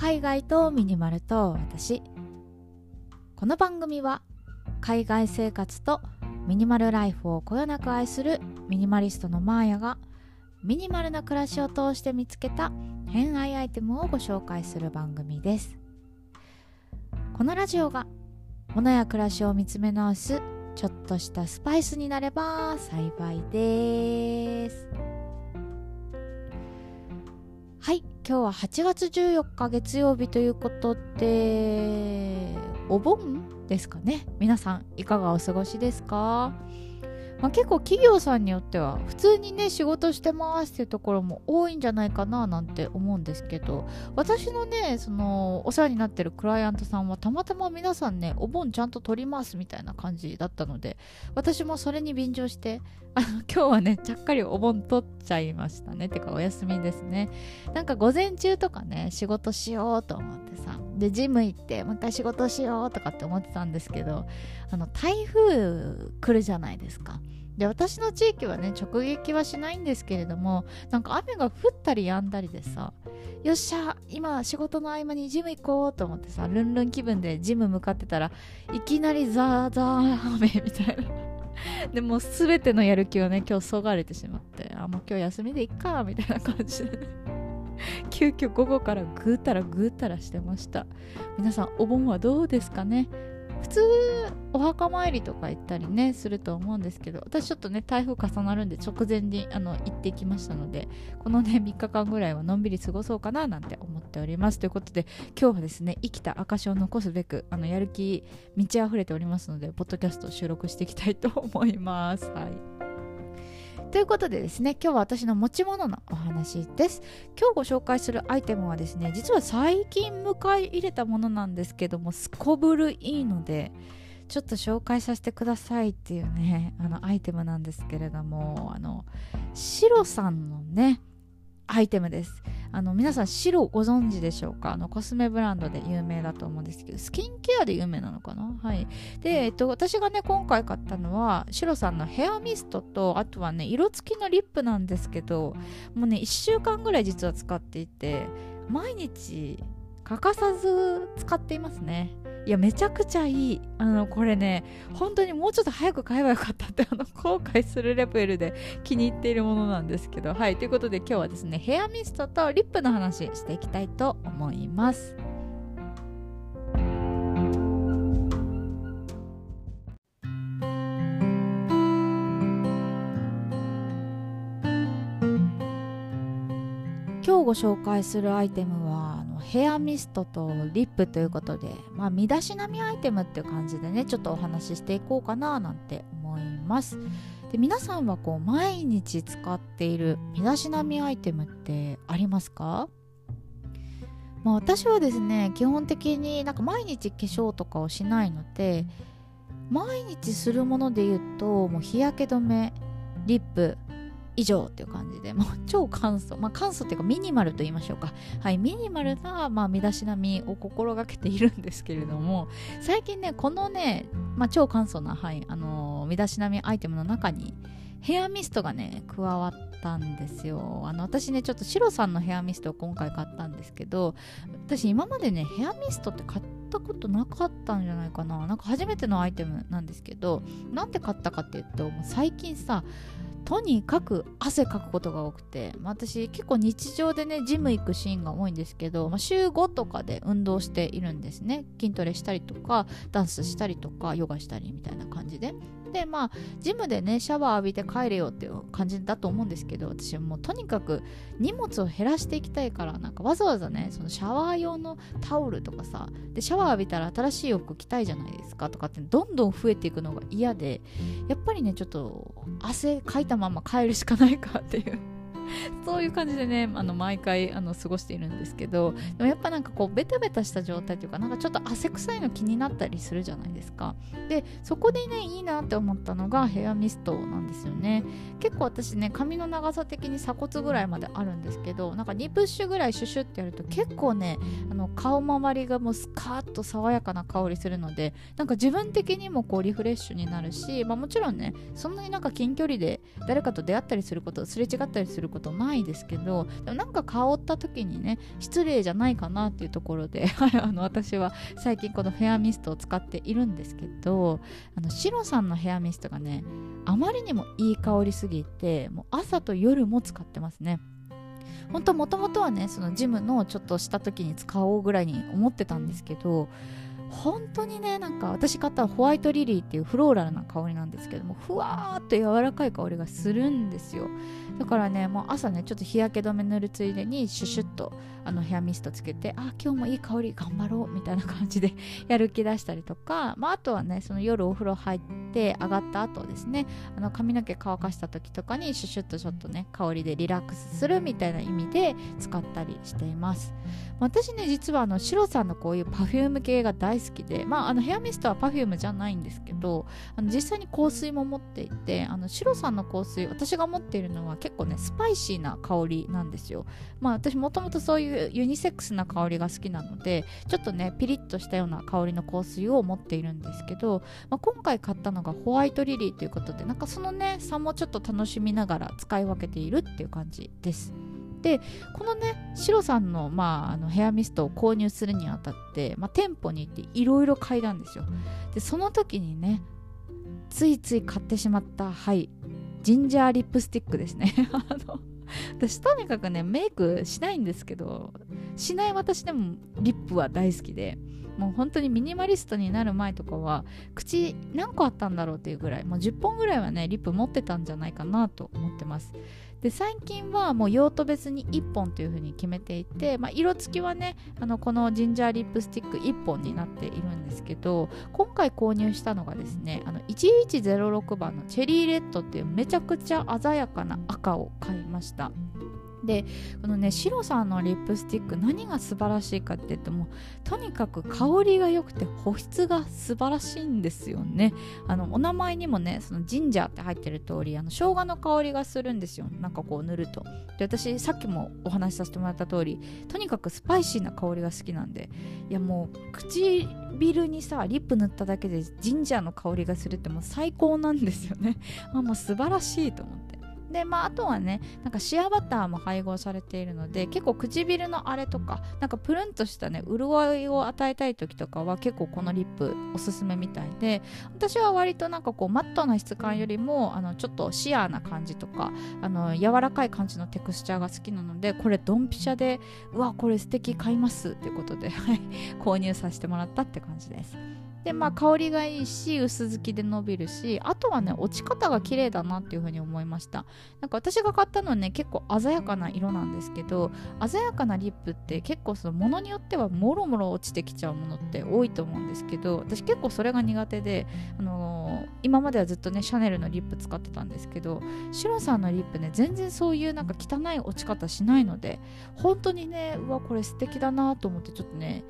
海外とミニマルと私。この番組は海外生活とミニマルライフをこよなく愛するミニマリストのマーヤがミニマルな暮らしを通して見つけた偏愛アイテムをご紹介する番組です。このラジオが物や暮らしを見つめ直すちょっとしたスパイスになれば幸いです。はい。今日は8月14日月曜日ということでお盆ですかね。皆さんいかがお過ごしですか？まあ、結構企業さんによっては普通にね仕事してますっていうところも多いんじゃないかななんて思うんですけど私のねそのお世話になってるクライアントさんはたまたま皆さんねお盆ちゃんと取りますみたいな感じだったので私もそれに便乗してあの今日はねちゃっかりお盆取っちゃいましたね。てかお休みですね。なんか午前中とかね仕事しようと思ってさでジム行ってもう一回仕事しようとかって思ってたんですけどあの台風来るじゃないですか。で私の地域はね直撃はしないんですけれどもなんか雨が降ったりやんだりでさよっしゃ今仕事の合間にジム行こうと思ってさルンルン気分でジム向かってたらいきなりザーザー雨みたいな。でも全てのやる気をね今日そがれてしまってあもう今日休みでいっかみたいな感じで。急遽午後からぐうたらぐうたらしてました。皆さんお盆はどうですかね？普通お墓参りとか行ったりねすると思うんですけど私ちょっとね台風重なるんで直前にあの行ってきましたのでこのね3日間ぐらいはのんびり過ごそうかななんて思っております。ということで今日はですね生きた証を残すべくあのやる気満ち溢れておりますのでポッドキャスト収録していきたいと思います。はい。ということでですね今日は私の持ち物のお話です。今日ご紹介するアイテムはですね実は最近迎え入れたものなんですけどもすこぶるいいのでちょっと紹介させてくださいっていうねあのアイテムなんですけれどもあのシロさんのねアイテムです。あの皆さん白ご存知でしょうか？あのコスメブランドで有名だと思うんですけどスキンケアで有名なのかな？はい。で、えっと、私がね今回買ったのは白さんのヘアミストとあとはね色付きのリップなんですけどもうね1週間ぐらい実は使っていて毎日欠かさず使っていますね。いやめちゃくちゃいい。あのこれね本当にもうちょっと早く買えばよかったってあの 後悔するレベルで気に入っているものなんですけど。はいということで今日はですねヘアミストとリップの話していきたいと思います。今日ご紹介するアイテムはヘアミストとリップということで、まあ、身だしなみアイテムっていう感じでねちょっとお話ししていこうかななんて思います。で皆さんはこう毎日使っている身だしなみアイテムってありますか？まあ、私はですね基本的になんか毎日化粧とかをしないので毎日するもので言うともう日焼け止めリップ以上っていう感じでもう 超簡素。まあ簡素っていうかミニマルと言いましょうか。はいミニマルな、まあ、身だしなみを心がけているんですけれども最近ねこのね、まあ、超簡素な、はいあの、身だしなみアイテムの中にヘアミストがね加わったんですよ。あの私ねちょっとシロさんのヘアミストを今回買ったんですけど私今までねヘアミストって買ったことなかったんじゃないかな。なんか初めてのアイテムなんですけどなんで買ったかっていうと最近さとにかく汗かくことが多くて、まあ、私結構日常でねジム行くシーンが多いんですけど、まあ、週5とかで運動しているんですね。筋トレしたりとかダンスしたりとかヨガしたりみたいな感じで。でまあジムでねシャワー浴びて帰れよっていう感じだと思うんですけど私はもうとにかく荷物を減らしていきたいからなんかわざわざねそのシャワー用のタオルとかさでシャワー浴びたら新しい洋服着たいじゃないですかとかってどんどん増えていくのが嫌でやっぱりねちょっと汗かいてたまま帰るしかないかっていう。そういう感じでねあの毎回あの過ごしているんですけどでもやっぱなんかこうベタベタした状態というかなんかちょっと汗臭いの気になったりするじゃないですか。でそこでねいいなって思ったのがヘアミストなんですよね。結構私ね髪の長さ的に鎖骨ぐらいまであるんですけどなんか2プッシュぐらいシュシュってやると結構ねあの顔周りがもうスカーッと爽やかな香りするのでなんか自分的にもこうリフレッシュになるし、まあ、もちろんねそんなになんか近距離で誰かと出会ったりすることすれ違ったりすることことないですけどでもなんか香った時にね失礼じゃないかなっていうところで あの私は最近このヘアミストを使っているんですけどあのシロさんのヘアミストがねあまりにもいい香りすぎてもう朝と夜も使ってますね。本当もともとはねそのジムのちょっとした時に使おうぐらいに思ってたんですけど本当にねなんか私買ったホワイトリリーっていうフローラルな香りなんですけどもふわーっと柔らかい香りがするんですよ。だからねもう朝ねちょっと日焼け止め塗るついでにシュシュッとあのヘアミストつけてあ今日もいい香り頑張ろうみたいな感じでやる気出したりとか、まあ、あとはねその夜お風呂入ってって上がった後ですねあの髪の毛乾かした時とかにシュシュッとちょっとね香りでリラックスするみたいな意味で使ったりしています。私ね実はあの SHIRO さんのこういうパフューム系が大好きでまああのヘアミストはパフュームじゃないんですけどあの実際に香水も持っていてあの SHIRO さんの香水私が持っているのは結構ねスパイシーな香りなんですよ。まあ私もともとそういうユニセックスな香りが好きなのでちょっとねピリッとしたような香りの香水を持っているんですけど、まあ、今回買ったのがホワイトリリーということでなんかそのね差もちょっと楽しみながら使い分けているっていう感じです。でこのね SHIRO さんの,、まあ、あのヘアミストを購入するにあたって、まあ、店舗に行っていろいろ嗅いだんですよ。でその時にねついつい買ってしまったはいジンジャーリップスティックですね。あの私とにかくねメイクしないんですけどしない私でもリップは大好きでもう本当にミニマリストになる前とかは口何個あったんだろうっていうぐらいもう10本ぐらいはねリップ持ってたんじゃないかなと思ってます。で最近はもう用途別に1本というふうに決めていて、まあ、色付きはねあのこのジンジャーリップスティック1本になっているんですけど今回購入したのがですねあの1106番のチェリーレッドっていうめちゃくちゃ鮮やかな赤を買いました。でこのね SHIRO さんのリップスティック何が素晴らしいかって言ってもとにかく香りが良くて保湿が素晴らしいんですよね。あのお名前にもねそのジンジャーって入ってる通りあの生姜の香りがするんですよ。なんかこう塗ると。で私さっきもお話しさせてもらった通りとにかくスパイシーな香りが好きなんで。いやもう唇にさリップ塗っただけでジンジャーの香りがするってもう最高なんですよね。あもう素晴らしいと思って。でまああとはねなんかシアバターも配合されているので結構唇のあれとかなんかプルンとしたね潤いを与えたい時とかは結構このリップおすすめみたいで私は割となんかこうマットな質感よりもあのちょっとシアーな感じとかあの柔らかい感じのテクスチャーが好きなのでこれドンピシャでうわこれ素敵買いますっていうことで購入させてもらったって感じです。でまあ香りがいいし薄付きで伸びるしあとはね落ち方が綺麗だなっていう風に思いました。なんか私が買ったのはね結構鮮やかな色なんですけど鮮やかなリップって結構そのものによってはもろもろ落ちてきちゃうものって多いと思うんですけど私結構それが苦手であのー、今まではずっとねシャネルのリップ使ってたんですけどシロさんのリップね全然そういうなんか汚い落ち方しないので本当にねうわこれ素敵だなと思ってちょっとね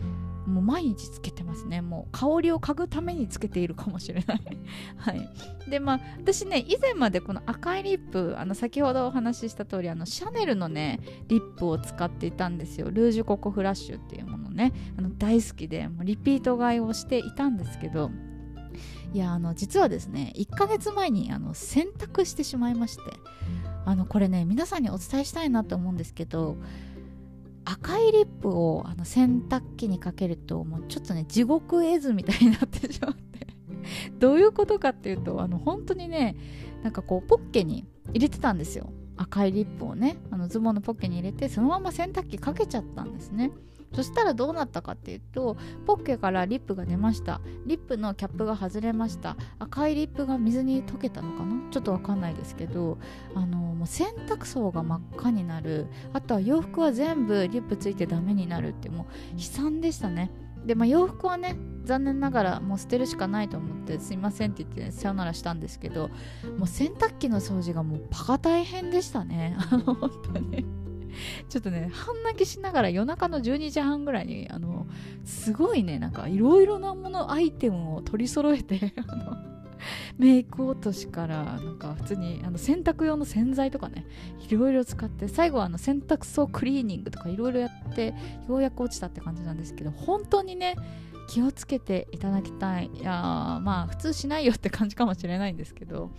もう毎日つけてますね。もう香りを嗅ぐためにつけているかもしれない。はい。でまあ私ね以前までこの赤いリップあの先ほどお話しした通りあのシャネルのねリップを使っていたんですよ。ルージュココフラッシュっていうものね。あの大好きでもうリピート買いをしていたんですけど。いやあの実はですね1ヶ月前にあの洗濯してしまいまして。あのこれね皆さんにお伝えしたいなと思うんですけど赤いリップをあの洗濯機にかけるともうちょっとね地獄絵図みたいになってしまって。どういうことかっていうとあの本当にねなんかこうポッケに入れてたんですよ。赤いリップをね。あのズボンのポッケに入れてそのまま洗濯機かけちゃったんですね。そしたらどうなったかっていうとポッケからリップが出ました。リップのキャップが外れました。赤いリップが水に溶けたのかな？ちょっとわかんないですけどあのもう洗濯槽が真っ赤になる。あとは洋服は全部リップついてダメになるってもう悲惨でしたね。でまあ洋服はね残念ながらもう捨てるしかないと思ってすいませんって言って、ね、さよならしたんですけどもう洗濯機の掃除がもうパカ大変でしたね。あ の本当に。ちょっとね半泣きしながら夜中の12時半ぐらいにあのすごいねなんかいろいろなものアイテムを取り揃えて あのメイク落としからなんか普通にあの洗濯用の洗剤とかねいろいろ使って最後はあの洗濯槽クリーニングとかいろいろやってようやく落ちたって感じなんですけど本当にね気をつけていただきたい。いやまあ普通しないよって感じかもしれないんですけど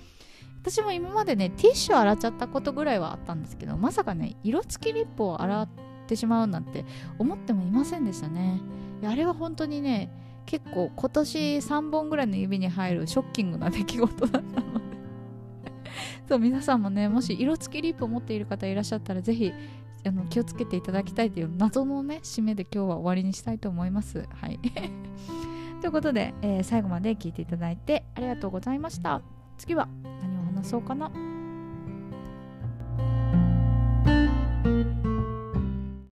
私も今までねティッシュ洗っちゃったことぐらいはあったんですけどまさかね色付きリップを洗ってしまうなんて思ってもいませんでしたね。あれは本当にね結構今年3本ぐらいの指に入るショッキングな出来事だったので。そう皆さんもねもし色付きリップを持っている方いらっしゃったらぜひあの気をつけていただきたいという謎のね締めで今日は終わりにしたいと思います。はい。ということで、えー、最後まで聞いていただいてありがとうございました。次は話そうかな。